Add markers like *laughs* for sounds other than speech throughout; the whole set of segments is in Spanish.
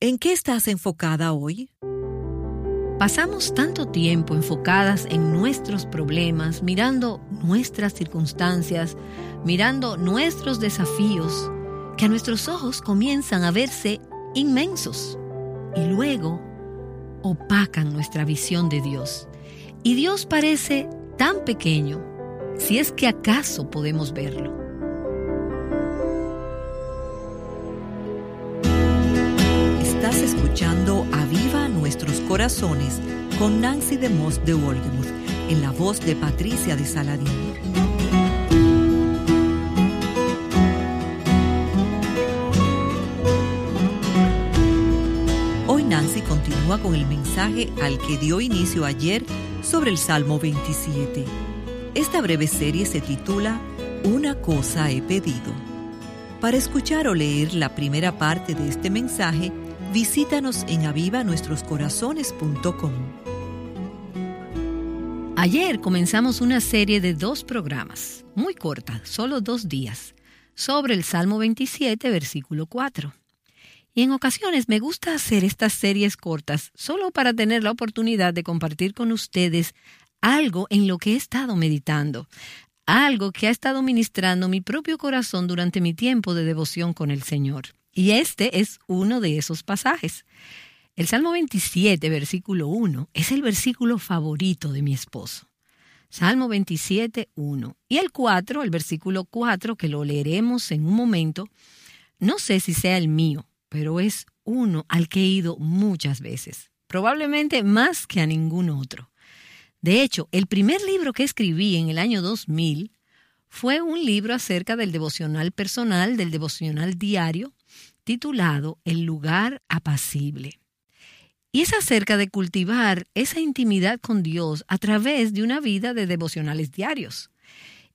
¿En qué estás enfocada hoy? Pasamos tanto tiempo enfocadas en nuestros problemas, mirando nuestras circunstancias, mirando nuestros desafíos, que a nuestros ojos comienzan a verse inmensos y luego opacan nuestra visión de Dios. Y Dios parece tan pequeño, si es que acaso podemos verlo. Escuchando Aviva Nuestros Corazones con Nancy de Moss de Wolgemuth en la voz de Patricia de Saladín. Hoy Nancy continúa con el mensaje al que dio inicio ayer sobre el Salmo 27. Esta breve serie se titula Una cosa he pedido. Para escuchar o leer la primera parte de este mensaje, visítanos en avivanuestroscorazones.com. Ayer comenzamos una serie de dos programas, muy corta, solo dos días, sobre el Salmo 27, versículo 4. Y en ocasiones me gusta hacer estas series cortas solo para tener la oportunidad de compartir con ustedes algo en lo que he estado meditando, algo que ha estado ministrando mi propio corazón durante mi tiempo de devoción con el Señor. Y este es uno de esos pasajes. El Salmo 27, versículo 1, es el versículo favorito de mi esposo. Salmo 27, 1. Y el 4, el versículo 4, que lo leeremos en un momento, no sé si sea el mío, pero es uno al que he ido muchas veces, probablemente más que a ningún otro. De hecho, el primer libro que escribí en el año 2000 fue un libro acerca del devocional personal, del devocional diario, titulado El lugar apacible. Y es acerca de cultivar esa intimidad con Dios a través de una vida de devocionales diarios.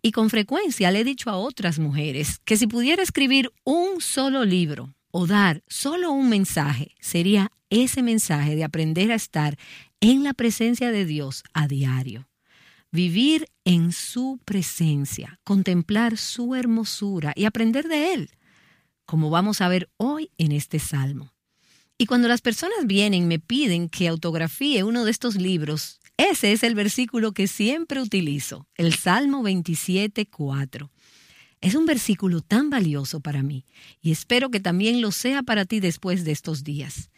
Y con frecuencia le he dicho a otras mujeres que si pudiera escribir un solo libro o dar solo un mensaje, sería ese mensaje de aprender a estar en la presencia de Dios a diario. Vivir en su presencia, contemplar su hermosura y aprender de Él, como vamos a ver hoy en este salmo. Y cuando las personas vienen me piden que autografíe uno de estos libros, ese es el versículo que siempre utilizo, el Salmo 27, 4. Es un versículo tan valioso para mí y espero que también lo sea para ti después de estos días.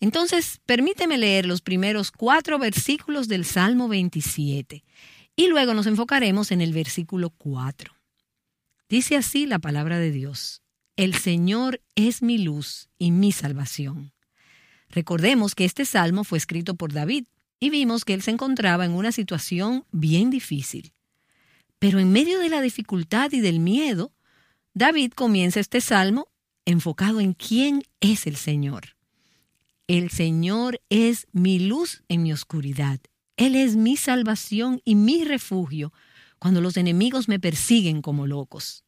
Entonces, permíteme leer los primeros cuatro versículos del Salmo 27 y luego nos enfocaremos en el versículo 4. Dice así la palabra de Dios. El Señor es mi luz y mi salvación. Recordemos que este salmo fue escrito por David y vimos que él se encontraba en una situación bien difícil. Pero en medio de la dificultad y del miedo, David comienza este salmo enfocado en quién es el Señor. El Señor es mi luz en mi oscuridad. Él es mi salvación y mi refugio cuando los enemigos me persiguen como locos.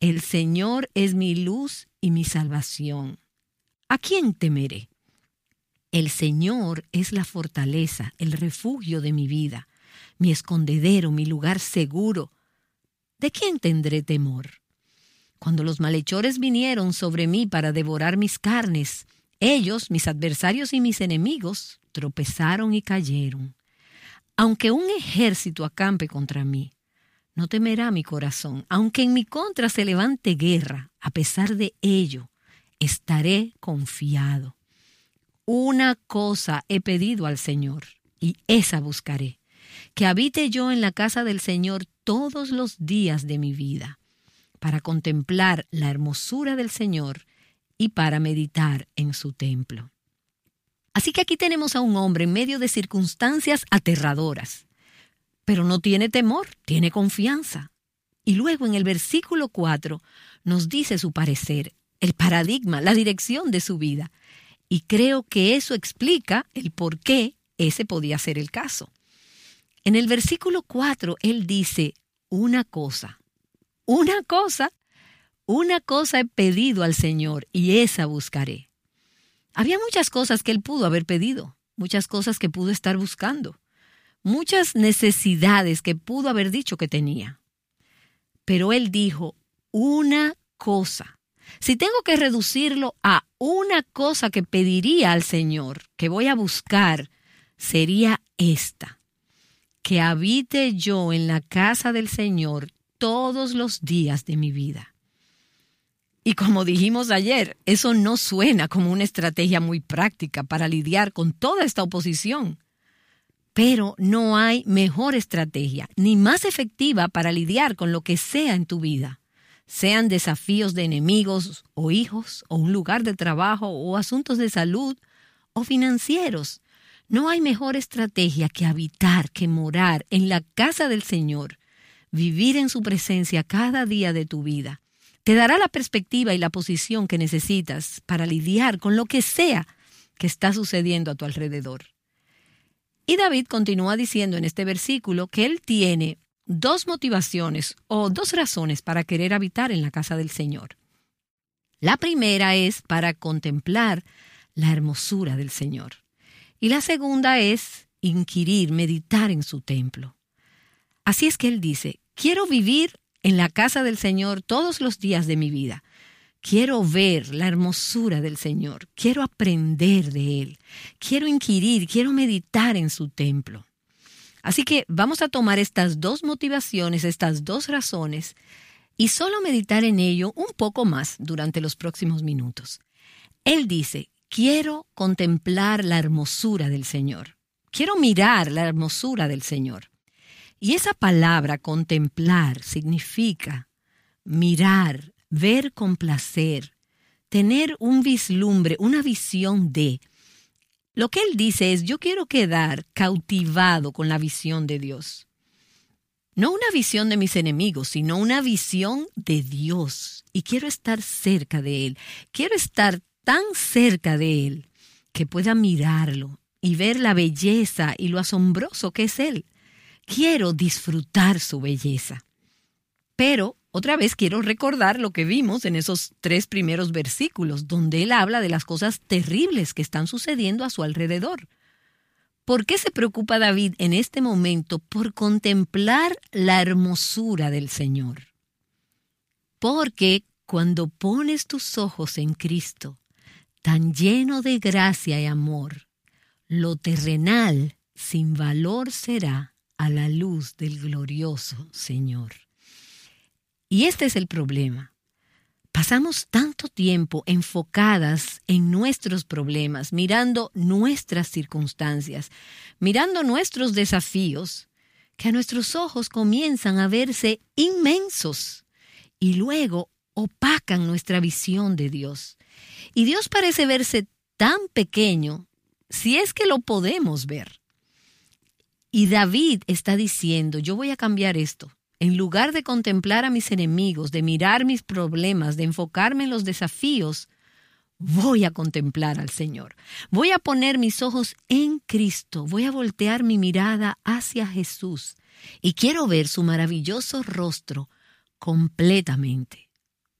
El Señor es mi luz y mi salvación. ¿A quién temeré? El Señor es la fortaleza, el refugio de mi vida, mi escondedero, mi lugar seguro. ¿De quién tendré temor? Cuando los malhechores vinieron sobre mí para devorar mis carnes, ellos, mis adversarios y mis enemigos, tropezaron y cayeron. Aunque un ejército acampe contra mí, no temerá mi corazón, aunque en mi contra se levante guerra, a pesar de ello, estaré confiado. Una cosa he pedido al Señor, y esa buscaré, que habite yo en la casa del Señor todos los días de mi vida, para contemplar la hermosura del Señor y para meditar en su templo. Así que aquí tenemos a un hombre en medio de circunstancias aterradoras pero no tiene temor, tiene confianza. Y luego en el versículo 4 nos dice su parecer, el paradigma, la dirección de su vida. Y creo que eso explica el por qué ese podía ser el caso. En el versículo 4 él dice, una cosa, una cosa, una cosa he pedido al Señor y esa buscaré. Había muchas cosas que él pudo haber pedido, muchas cosas que pudo estar buscando muchas necesidades que pudo haber dicho que tenía. Pero él dijo una cosa. Si tengo que reducirlo a una cosa que pediría al Señor, que voy a buscar, sería esta, que habite yo en la casa del Señor todos los días de mi vida. Y como dijimos ayer, eso no suena como una estrategia muy práctica para lidiar con toda esta oposición. Pero no hay mejor estrategia ni más efectiva para lidiar con lo que sea en tu vida, sean desafíos de enemigos o hijos o un lugar de trabajo o asuntos de salud o financieros. No hay mejor estrategia que habitar, que morar en la casa del Señor, vivir en su presencia cada día de tu vida. Te dará la perspectiva y la posición que necesitas para lidiar con lo que sea que está sucediendo a tu alrededor. Y David continúa diciendo en este versículo que él tiene dos motivaciones o dos razones para querer habitar en la casa del Señor. La primera es para contemplar la hermosura del Señor. Y la segunda es inquirir, meditar en su templo. Así es que él dice, quiero vivir en la casa del Señor todos los días de mi vida. Quiero ver la hermosura del Señor, quiero aprender de Él, quiero inquirir, quiero meditar en su templo. Así que vamos a tomar estas dos motivaciones, estas dos razones, y solo meditar en ello un poco más durante los próximos minutos. Él dice, quiero contemplar la hermosura del Señor, quiero mirar la hermosura del Señor. Y esa palabra contemplar significa mirar, ver con placer, tener un vislumbre, una visión de. Lo que él dice es, yo quiero quedar cautivado con la visión de Dios. No una visión de mis enemigos, sino una visión de Dios. Y quiero estar cerca de Él. Quiero estar tan cerca de Él que pueda mirarlo y ver la belleza y lo asombroso que es Él. Quiero disfrutar su belleza. Pero otra vez quiero recordar lo que vimos en esos tres primeros versículos, donde él habla de las cosas terribles que están sucediendo a su alrededor. ¿Por qué se preocupa David en este momento por contemplar la hermosura del Señor? Porque cuando pones tus ojos en Cristo, tan lleno de gracia y amor, lo terrenal sin valor será a la luz del glorioso Señor. Y este es el problema. Pasamos tanto tiempo enfocadas en nuestros problemas, mirando nuestras circunstancias, mirando nuestros desafíos, que a nuestros ojos comienzan a verse inmensos y luego opacan nuestra visión de Dios. Y Dios parece verse tan pequeño si es que lo podemos ver. Y David está diciendo, yo voy a cambiar esto en lugar de contemplar a mis enemigos, de mirar mis problemas, de enfocarme en los desafíos, voy a contemplar al Señor. Voy a poner mis ojos en Cristo, voy a voltear mi mirada hacia Jesús y quiero ver su maravilloso rostro completamente.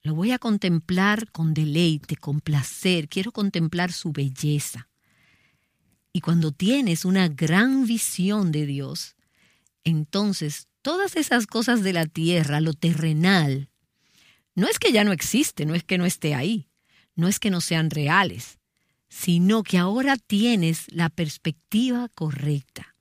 Lo voy a contemplar con deleite, con placer, quiero contemplar su belleza. Y cuando tienes una gran visión de Dios, entonces todas esas cosas de la tierra, lo terrenal, no es que ya no existe, no es que no esté ahí, no es que no sean reales, sino que ahora tienes la perspectiva correcta.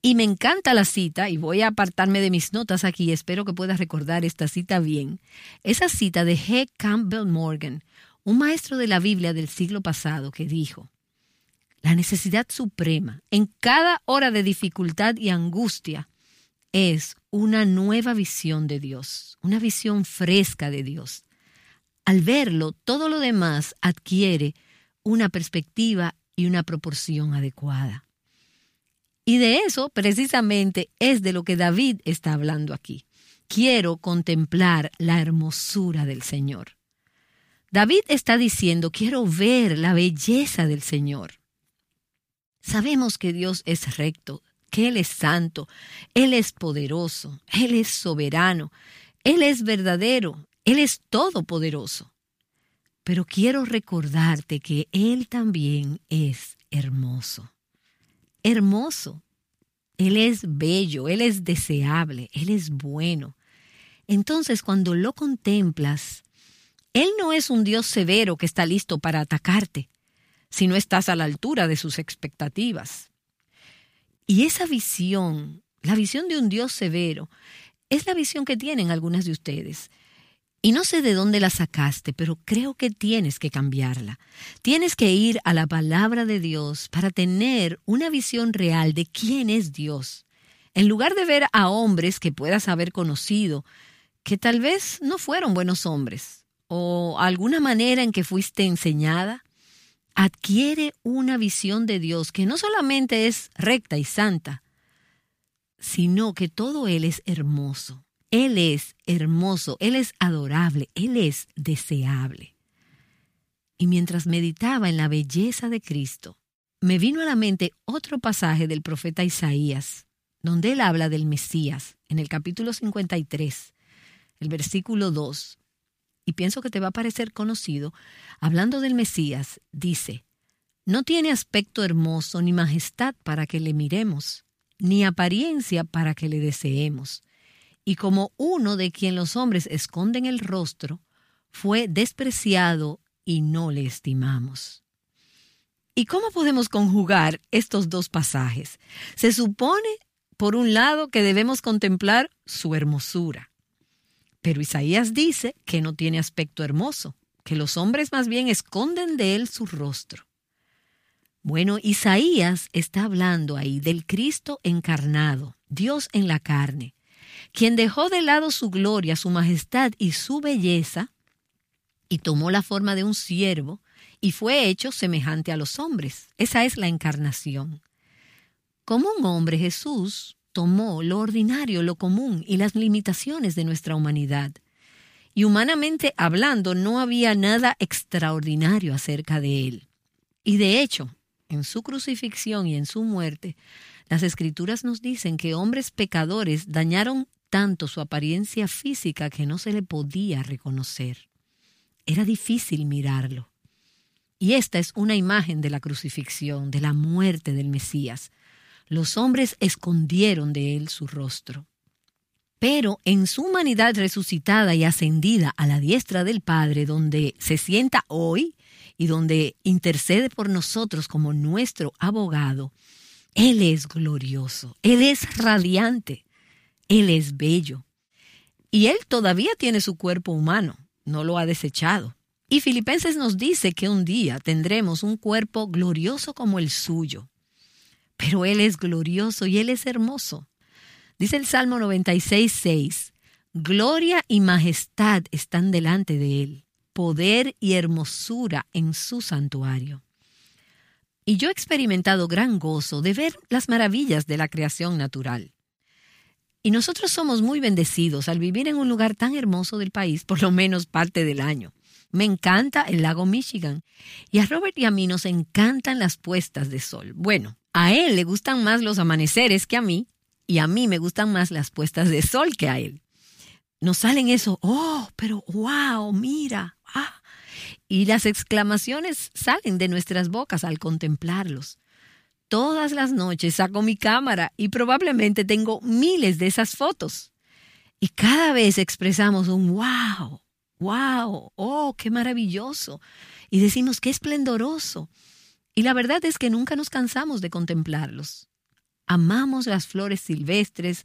Y me encanta la cita, y voy a apartarme de mis notas aquí, espero que puedas recordar esta cita bien. Esa cita de G. Campbell Morgan, un maestro de la Biblia del siglo pasado, que dijo, la necesidad suprema en cada hora de dificultad y angustia es una nueva visión de Dios, una visión fresca de Dios. Al verlo, todo lo demás adquiere una perspectiva y una proporción adecuada. Y de eso precisamente es de lo que David está hablando aquí. Quiero contemplar la hermosura del Señor. David está diciendo, quiero ver la belleza del Señor. Sabemos que Dios es recto, que Él es santo, Él es poderoso, Él es soberano, Él es verdadero, Él es todopoderoso. Pero quiero recordarte que Él también es hermoso. Hermoso. Él es bello, Él es deseable, Él es bueno. Entonces cuando lo contemplas, Él no es un Dios severo que está listo para atacarte, si no estás a la altura de sus expectativas. Y esa visión, la visión de un Dios severo, es la visión que tienen algunas de ustedes. Y no sé de dónde la sacaste, pero creo que tienes que cambiarla. Tienes que ir a la palabra de Dios para tener una visión real de quién es Dios. En lugar de ver a hombres que puedas haber conocido, que tal vez no fueron buenos hombres, o alguna manera en que fuiste enseñada, adquiere una visión de Dios que no solamente es recta y santa, sino que todo Él es hermoso él es hermoso, Él es adorable, Él es deseable. Y mientras meditaba en la belleza de Cristo, me vino a la mente otro pasaje del profeta Isaías, donde él habla del Mesías, en el capítulo 53, el versículo 2. Y pienso que te va a parecer conocido. Hablando del Mesías, dice, No tiene aspecto hermoso ni majestad para que le miremos, ni apariencia para que le deseemos y como uno de quien los hombres esconden el rostro, fue despreciado y no le estimamos. ¿Y cómo podemos conjugar estos dos pasajes? Se supone, por un lado, que debemos contemplar su hermosura. Pero Isaías dice que no tiene aspecto hermoso, que los hombres más bien esconden de él su rostro. Bueno, Isaías está hablando ahí del Cristo encarnado, Dios en la carne, quien dejó de lado su gloria, su majestad y su belleza, y tomó la forma de un siervo, y fue hecho semejante a los hombres. Esa es la encarnación. Como un hombre, Jesús tomó lo ordinario, lo común y las limitaciones de nuestra humanidad. Y humanamente hablando, no había nada extraordinario acerca de él. Y de hecho, en su crucifixión y en su muerte, las escrituras nos dicen que hombres pecadores dañaron tanto su apariencia física que no se le podía reconocer. Era difícil mirarlo. Y esta es una imagen de la crucifixión, de la muerte del Mesías. Los hombres escondieron de él su rostro. Pero en su humanidad resucitada y ascendida a la diestra del Padre, donde se sienta hoy y donde intercede por nosotros como nuestro abogado, él es glorioso, Él es radiante, Él es bello. Y Él todavía tiene su cuerpo humano, no lo ha desechado. Y Filipenses nos dice que un día tendremos un cuerpo glorioso como el suyo. Pero Él es glorioso y Él es hermoso. Dice el Salmo 96, 6, Gloria y majestad están delante de Él, poder y hermosura en su santuario. Y yo he experimentado gran gozo de ver las maravillas de la creación natural. Y nosotros somos muy bendecidos al vivir en un lugar tan hermoso del país, por lo menos parte del año. Me encanta el lago Michigan. Y a Robert y a mí nos encantan las puestas de sol. Bueno, a él le gustan más los amaneceres que a mí, y a mí me gustan más las puestas de sol que a él. Nos salen eso, oh, pero wow, mira, ah, y las exclamaciones salen de nuestras bocas al contemplarlos. Todas las noches saco mi cámara y probablemente tengo miles de esas fotos. Y cada vez expresamos un wow, wow, oh, qué maravilloso. Y decimos qué esplendoroso. Y la verdad es que nunca nos cansamos de contemplarlos. Amamos las flores silvestres,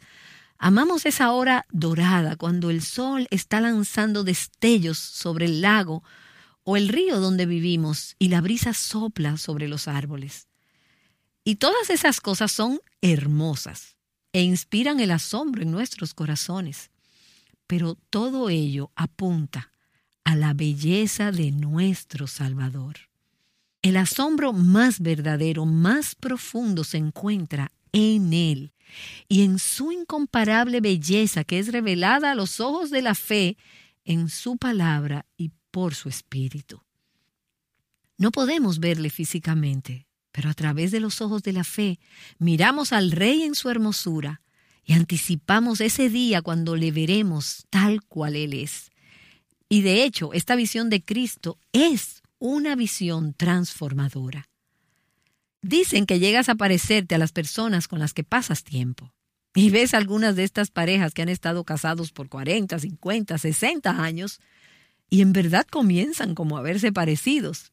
amamos esa hora dorada cuando el sol está lanzando destellos sobre el lago o el río donde vivimos y la brisa sopla sobre los árboles. Y todas esas cosas son hermosas e inspiran el asombro en nuestros corazones. Pero todo ello apunta a la belleza de nuestro Salvador. El asombro más verdadero, más profundo se encuentra en Él y en su incomparable belleza que es revelada a los ojos de la fe en su palabra y por su espíritu. No podemos verle físicamente, pero a través de los ojos de la fe miramos al Rey en su hermosura y anticipamos ese día cuando le veremos tal cual Él es. Y de hecho, esta visión de Cristo es una visión transformadora. Dicen que llegas a parecerte a las personas con las que pasas tiempo. Y ves algunas de estas parejas que han estado casados por 40, 50, 60 años y en verdad comienzan como a verse parecidos.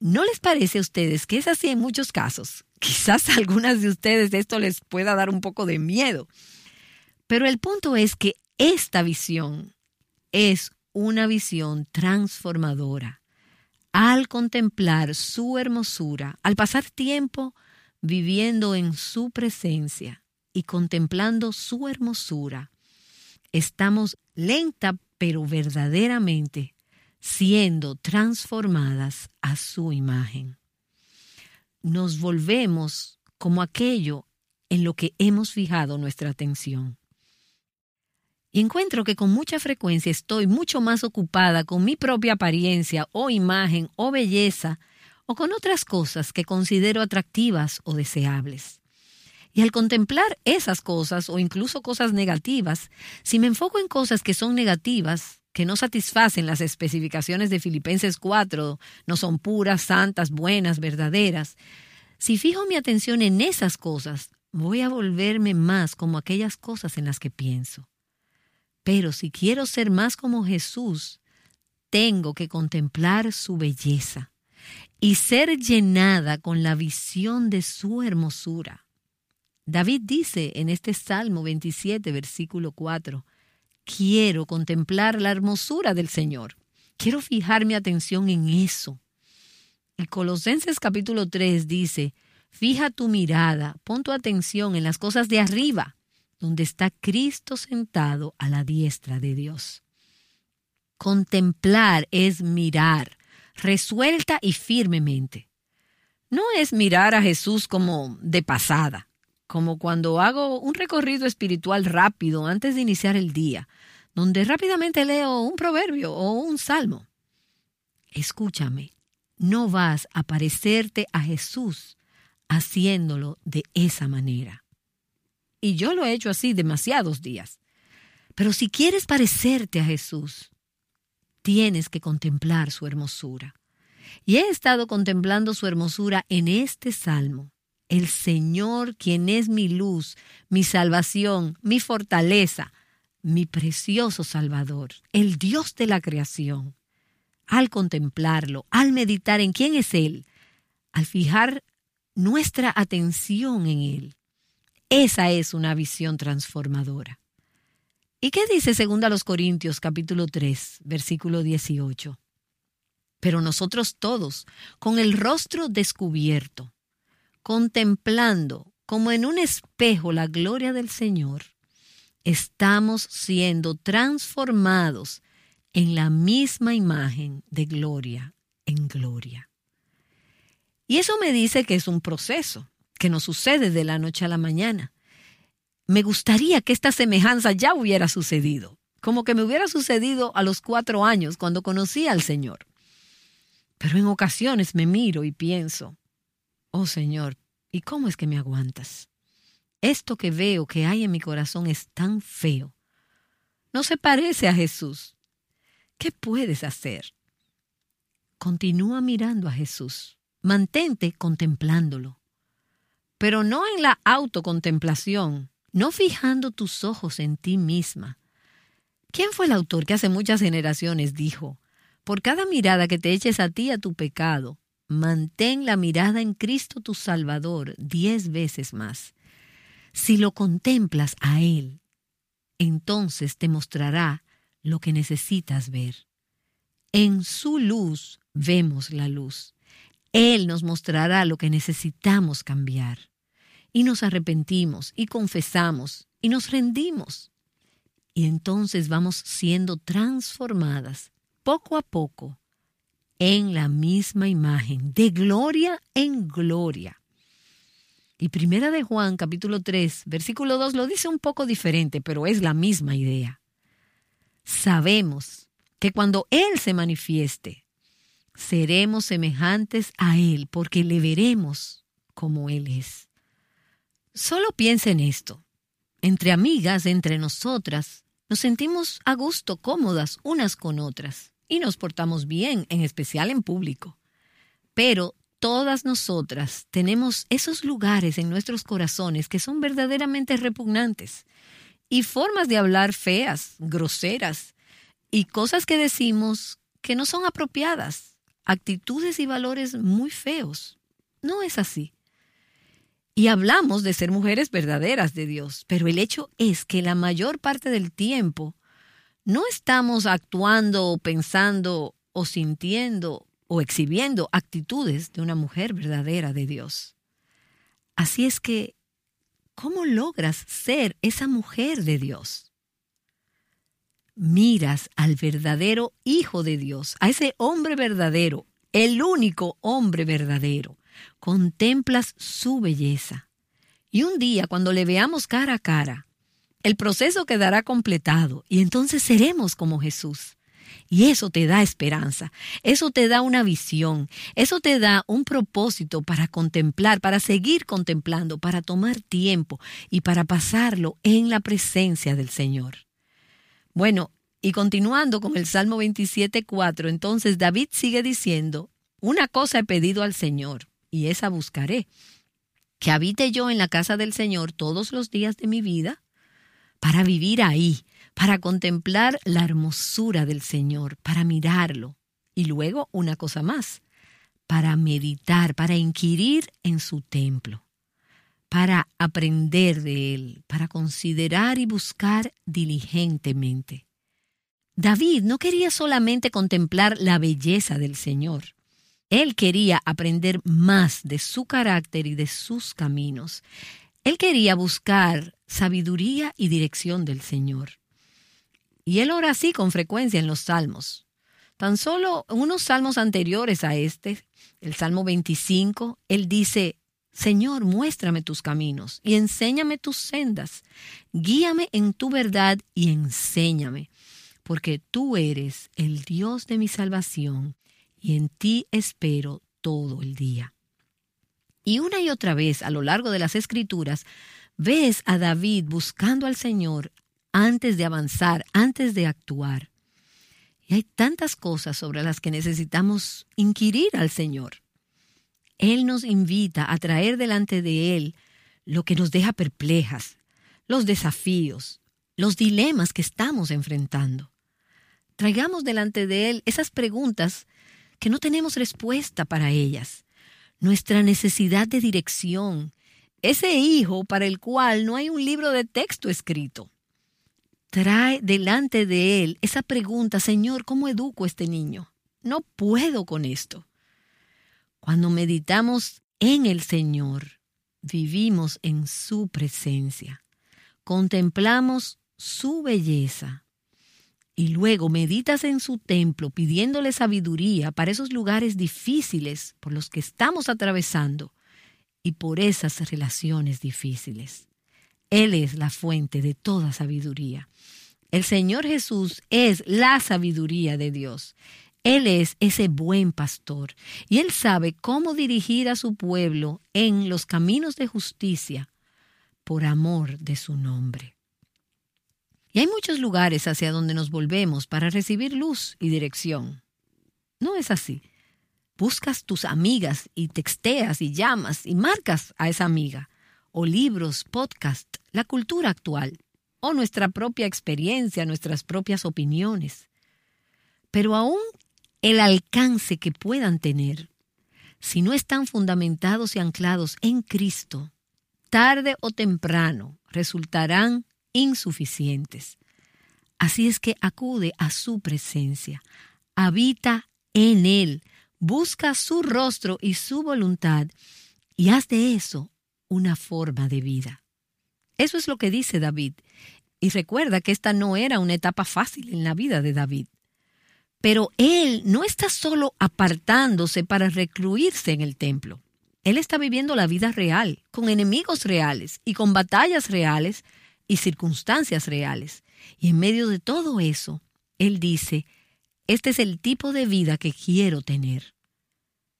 ¿No les parece a ustedes que es así en muchos casos? *laughs* Quizás a algunas de ustedes esto les pueda dar un poco de miedo. Pero el punto es que esta visión es una visión transformadora. Al contemplar su hermosura, al pasar tiempo viviendo en su presencia y contemplando su hermosura, estamos lenta pero verdaderamente siendo transformadas a su imagen. Nos volvemos como aquello en lo que hemos fijado nuestra atención. Y encuentro que con mucha frecuencia estoy mucho más ocupada con mi propia apariencia o imagen o belleza o con otras cosas que considero atractivas o deseables. Y al contemplar esas cosas o incluso cosas negativas, si me enfoco en cosas que son negativas, que no satisfacen las especificaciones de Filipenses 4, no son puras, santas, buenas, verdaderas, si fijo mi atención en esas cosas, voy a volverme más como aquellas cosas en las que pienso. Pero si quiero ser más como Jesús, tengo que contemplar su belleza y ser llenada con la visión de su hermosura. David dice en este Salmo 27, versículo 4, quiero contemplar la hermosura del Señor. Quiero fijar mi atención en eso. Y Colosenses capítulo 3 dice, fija tu mirada, pon tu atención en las cosas de arriba, donde está Cristo sentado a la diestra de Dios. Contemplar es mirar, resuelta y firmemente. No es mirar a Jesús como de pasada como cuando hago un recorrido espiritual rápido antes de iniciar el día, donde rápidamente leo un proverbio o un salmo. Escúchame, no vas a parecerte a Jesús haciéndolo de esa manera. Y yo lo he hecho así demasiados días. Pero si quieres parecerte a Jesús, tienes que contemplar su hermosura. Y he estado contemplando su hermosura en este salmo el Señor, quien es mi luz, mi salvación, mi fortaleza, mi precioso Salvador, el Dios de la creación. Al contemplarlo, al meditar en quién es Él, al fijar nuestra atención en Él, esa es una visión transformadora. ¿Y qué dice según a los Corintios capítulo 3, versículo 18? Pero nosotros todos, con el rostro descubierto, contemplando como en un espejo la gloria del Señor, estamos siendo transformados en la misma imagen de gloria en gloria. Y eso me dice que es un proceso, que no sucede de la noche a la mañana. Me gustaría que esta semejanza ya hubiera sucedido, como que me hubiera sucedido a los cuatro años cuando conocí al Señor. Pero en ocasiones me miro y pienso, Oh Señor, ¿y cómo es que me aguantas? Esto que veo que hay en mi corazón es tan feo. No se parece a Jesús. ¿Qué puedes hacer? Continúa mirando a Jesús. Mantente contemplándolo. Pero no en la autocontemplación, no fijando tus ojos en ti misma. ¿Quién fue el autor que hace muchas generaciones dijo, por cada mirada que te eches a ti a tu pecado, Mantén la mirada en Cristo tu Salvador diez veces más. Si lo contemplas a Él, entonces te mostrará lo que necesitas ver. En su luz vemos la luz. Él nos mostrará lo que necesitamos cambiar. Y nos arrepentimos y confesamos y nos rendimos. Y entonces vamos siendo transformadas poco a poco en la misma imagen, de gloria en gloria. Y primera de Juan, capítulo 3, versículo 2, lo dice un poco diferente, pero es la misma idea. Sabemos que cuando Él se manifieste, seremos semejantes a Él, porque le veremos como Él es. Solo piensa en esto. Entre amigas, entre nosotras, nos sentimos a gusto, cómodas unas con otras y nos portamos bien, en especial en público. Pero todas nosotras tenemos esos lugares en nuestros corazones que son verdaderamente repugnantes y formas de hablar feas, groseras y cosas que decimos que no son apropiadas, actitudes y valores muy feos. No es así. Y hablamos de ser mujeres verdaderas de Dios, pero el hecho es que la mayor parte del tiempo no estamos actuando o pensando o sintiendo o exhibiendo actitudes de una mujer verdadera de Dios. Así es que, ¿cómo logras ser esa mujer de Dios? Miras al verdadero Hijo de Dios, a ese hombre verdadero, el único hombre verdadero. Contemplas su belleza. Y un día, cuando le veamos cara a cara, el proceso quedará completado y entonces seremos como Jesús. Y eso te da esperanza, eso te da una visión, eso te da un propósito para contemplar, para seguir contemplando, para tomar tiempo y para pasarlo en la presencia del Señor. Bueno, y continuando con el Salmo 27.4, entonces David sigue diciendo, una cosa he pedido al Señor, y esa buscaré, que habite yo en la casa del Señor todos los días de mi vida, para vivir ahí, para contemplar la hermosura del Señor, para mirarlo. Y luego una cosa más, para meditar, para inquirir en su templo, para aprender de él, para considerar y buscar diligentemente. David no quería solamente contemplar la belleza del Señor. Él quería aprender más de su carácter y de sus caminos. Él quería buscar sabiduría y dirección del Señor. Y él ora así con frecuencia en los salmos. Tan solo unos salmos anteriores a este, el Salmo 25, él dice, Señor, muéstrame tus caminos y enséñame tus sendas. Guíame en tu verdad y enséñame, porque tú eres el Dios de mi salvación y en ti espero todo el día. Y una y otra vez a lo largo de las escrituras ves a David buscando al Señor antes de avanzar, antes de actuar. Y hay tantas cosas sobre las que necesitamos inquirir al Señor. Él nos invita a traer delante de Él lo que nos deja perplejas, los desafíos, los dilemas que estamos enfrentando. Traigamos delante de Él esas preguntas que no tenemos respuesta para ellas, nuestra necesidad de dirección, ese hijo para el cual no hay un libro de texto escrito trae delante de él esa pregunta, Señor, ¿cómo educo a este niño? No puedo con esto. Cuando meditamos en el Señor, vivimos en su presencia, contemplamos su belleza y luego meditas en su templo pidiéndole sabiduría para esos lugares difíciles por los que estamos atravesando y por esas relaciones difíciles. Él es la fuente de toda sabiduría. El Señor Jesús es la sabiduría de Dios. Él es ese buen pastor y Él sabe cómo dirigir a su pueblo en los caminos de justicia por amor de su nombre. Y hay muchos lugares hacia donde nos volvemos para recibir luz y dirección. No es así. Buscas tus amigas y texteas y llamas y marcas a esa amiga o libros, podcast, la cultura actual, o nuestra propia experiencia, nuestras propias opiniones. Pero aún el alcance que puedan tener, si no están fundamentados y anclados en Cristo, tarde o temprano resultarán insuficientes. Así es que acude a su presencia, habita en Él, busca su rostro y su voluntad, y haz de eso una forma de vida. Eso es lo que dice David. Y recuerda que esta no era una etapa fácil en la vida de David. Pero él no está solo apartándose para recluirse en el templo. Él está viviendo la vida real, con enemigos reales y con batallas reales y circunstancias reales. Y en medio de todo eso, él dice, este es el tipo de vida que quiero tener.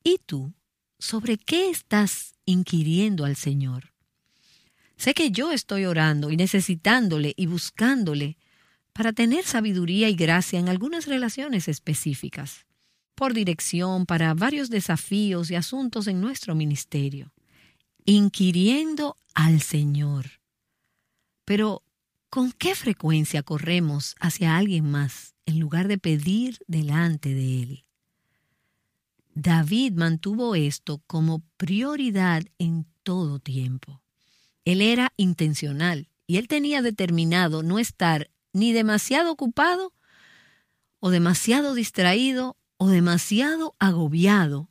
¿Y tú? ¿Sobre qué estás inquiriendo al Señor? Sé que yo estoy orando y necesitándole y buscándole para tener sabiduría y gracia en algunas relaciones específicas, por dirección para varios desafíos y asuntos en nuestro ministerio, inquiriendo al Señor. Pero ¿Con qué frecuencia corremos hacia alguien más en lugar de pedir delante de él? David mantuvo esto como prioridad en todo tiempo. Él era intencional y él tenía determinado no estar ni demasiado ocupado o demasiado distraído o demasiado agobiado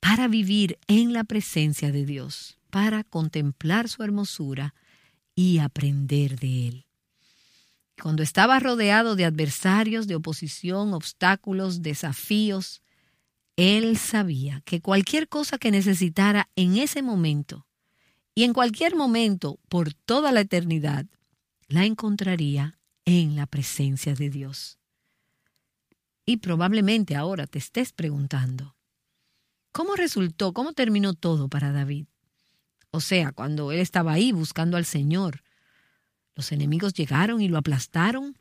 para vivir en la presencia de Dios, para contemplar su hermosura y aprender de Él. Cuando estaba rodeado de adversarios, de oposición, obstáculos, desafíos, Él sabía que cualquier cosa que necesitara en ese momento y en cualquier momento por toda la eternidad, la encontraría en la presencia de Dios. Y probablemente ahora te estés preguntando, ¿cómo resultó, cómo terminó todo para David? O sea, cuando él estaba ahí buscando al Señor, los enemigos llegaron y lo aplastaron,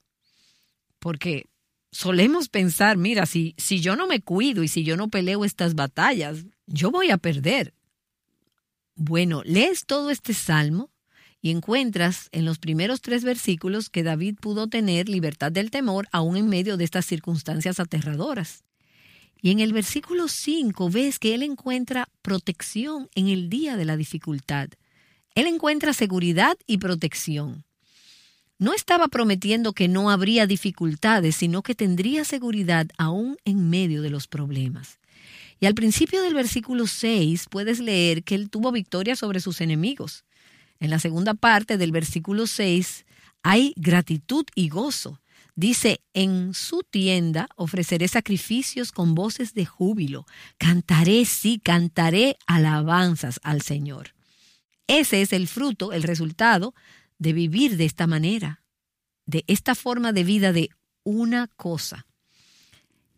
porque solemos pensar, mira, si, si yo no me cuido y si yo no peleo estas batallas, yo voy a perder. Bueno, lees todo este salmo encuentras en los primeros tres versículos que David pudo tener libertad del temor aún en medio de estas circunstancias aterradoras. Y en el versículo 5 ves que él encuentra protección en el día de la dificultad. Él encuentra seguridad y protección. No estaba prometiendo que no habría dificultades, sino que tendría seguridad aún en medio de los problemas. Y al principio del versículo 6 puedes leer que él tuvo victoria sobre sus enemigos. En la segunda parte del versículo 6 hay gratitud y gozo. Dice, en su tienda ofreceré sacrificios con voces de júbilo. Cantaré, sí, cantaré alabanzas al Señor. Ese es el fruto, el resultado de vivir de esta manera, de esta forma de vida de una cosa.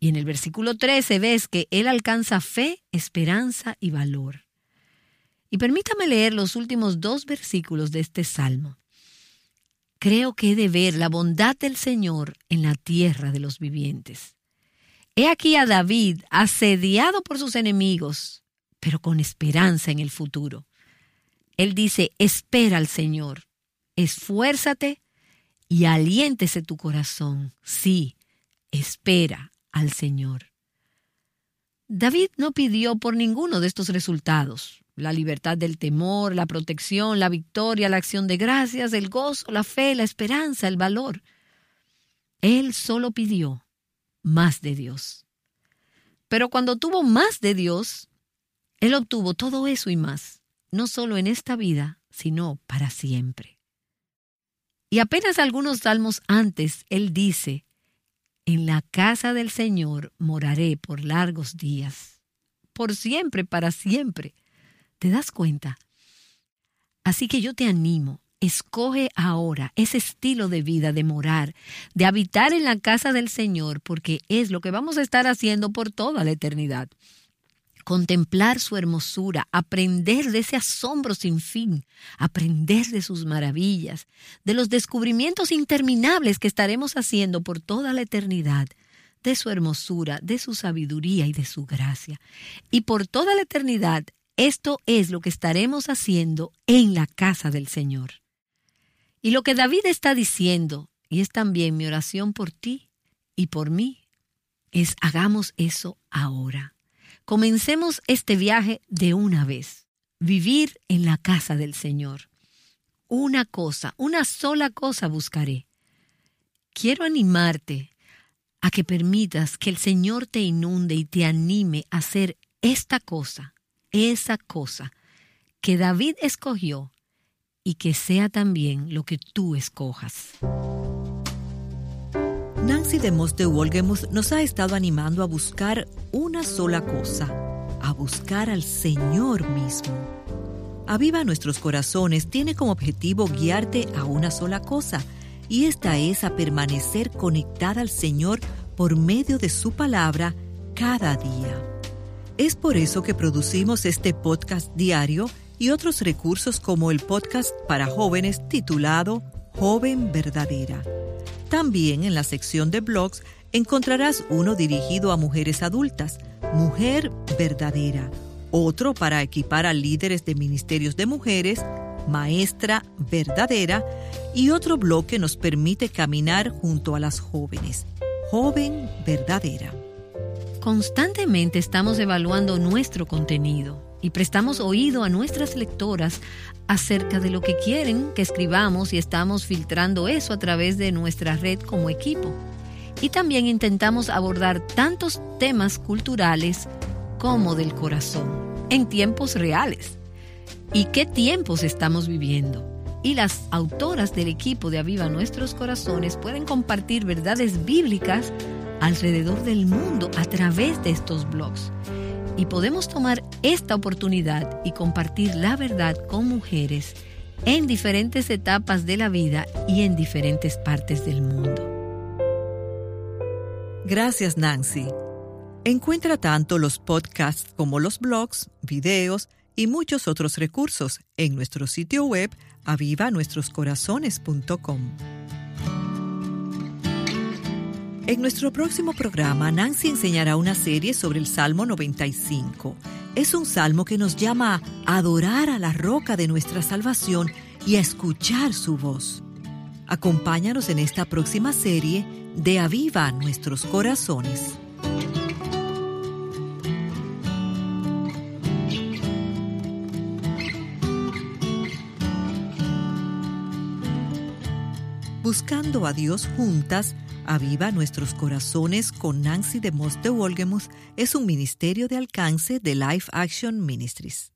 Y en el versículo 13 ves que Él alcanza fe, esperanza y valor. Y permítame leer los últimos dos versículos de este salmo. Creo que he de ver la bondad del Señor en la tierra de los vivientes. He aquí a David asediado por sus enemigos, pero con esperanza en el futuro. Él dice, espera al Señor, esfuérzate y aliéntese tu corazón. Sí, espera al Señor. David no pidió por ninguno de estos resultados, la libertad del temor, la protección, la victoria, la acción de gracias, el gozo, la fe, la esperanza, el valor. Él solo pidió más de Dios. Pero cuando tuvo más de Dios, Él obtuvo todo eso y más, no solo en esta vida, sino para siempre. Y apenas algunos salmos antes, Él dice, en la casa del Señor moraré por largos días, por siempre, para siempre. ¿Te das cuenta? Así que yo te animo, escoge ahora ese estilo de vida de morar, de habitar en la casa del Señor, porque es lo que vamos a estar haciendo por toda la eternidad. Contemplar su hermosura, aprender de ese asombro sin fin, aprender de sus maravillas, de los descubrimientos interminables que estaremos haciendo por toda la eternidad, de su hermosura, de su sabiduría y de su gracia. Y por toda la eternidad esto es lo que estaremos haciendo en la casa del Señor. Y lo que David está diciendo, y es también mi oración por ti y por mí, es hagamos eso ahora. Comencemos este viaje de una vez. Vivir en la casa del Señor. Una cosa, una sola cosa buscaré. Quiero animarte a que permitas que el Señor te inunde y te anime a hacer esta cosa esa cosa que David escogió y que sea también lo que tú escojas. Nancy de Mos de Wolgemuth nos ha estado animando a buscar una sola cosa, a buscar al Señor mismo. Aviva nuestros corazones tiene como objetivo guiarte a una sola cosa, y esta es a permanecer conectada al Señor por medio de su palabra cada día. Es por eso que producimos este podcast diario y otros recursos como el podcast para jóvenes titulado Joven Verdadera. También en la sección de blogs encontrarás uno dirigido a mujeres adultas, Mujer Verdadera, otro para equipar a líderes de ministerios de mujeres, Maestra Verdadera, y otro blog que nos permite caminar junto a las jóvenes, Joven Verdadera. Constantemente estamos evaluando nuestro contenido y prestamos oído a nuestras lectoras acerca de lo que quieren que escribamos y estamos filtrando eso a través de nuestra red como equipo. Y también intentamos abordar tantos temas culturales como del corazón en tiempos reales. ¿Y qué tiempos estamos viviendo? Y las autoras del equipo de Aviva Nuestros Corazones pueden compartir verdades bíblicas alrededor del mundo a través de estos blogs. Y podemos tomar esta oportunidad y compartir la verdad con mujeres en diferentes etapas de la vida y en diferentes partes del mundo. Gracias Nancy. Encuentra tanto los podcasts como los blogs, videos y muchos otros recursos en nuestro sitio web avivanuestroscorazones.com. En nuestro próximo programa, Nancy enseñará una serie sobre el Salmo 95. Es un salmo que nos llama a adorar a la roca de nuestra salvación y a escuchar su voz. Acompáñanos en esta próxima serie de Aviva Nuestros Corazones. Buscando a Dios juntas, Aviva Nuestros Corazones con Nancy de Moss de Wolgemuth es un ministerio de alcance de Life Action Ministries.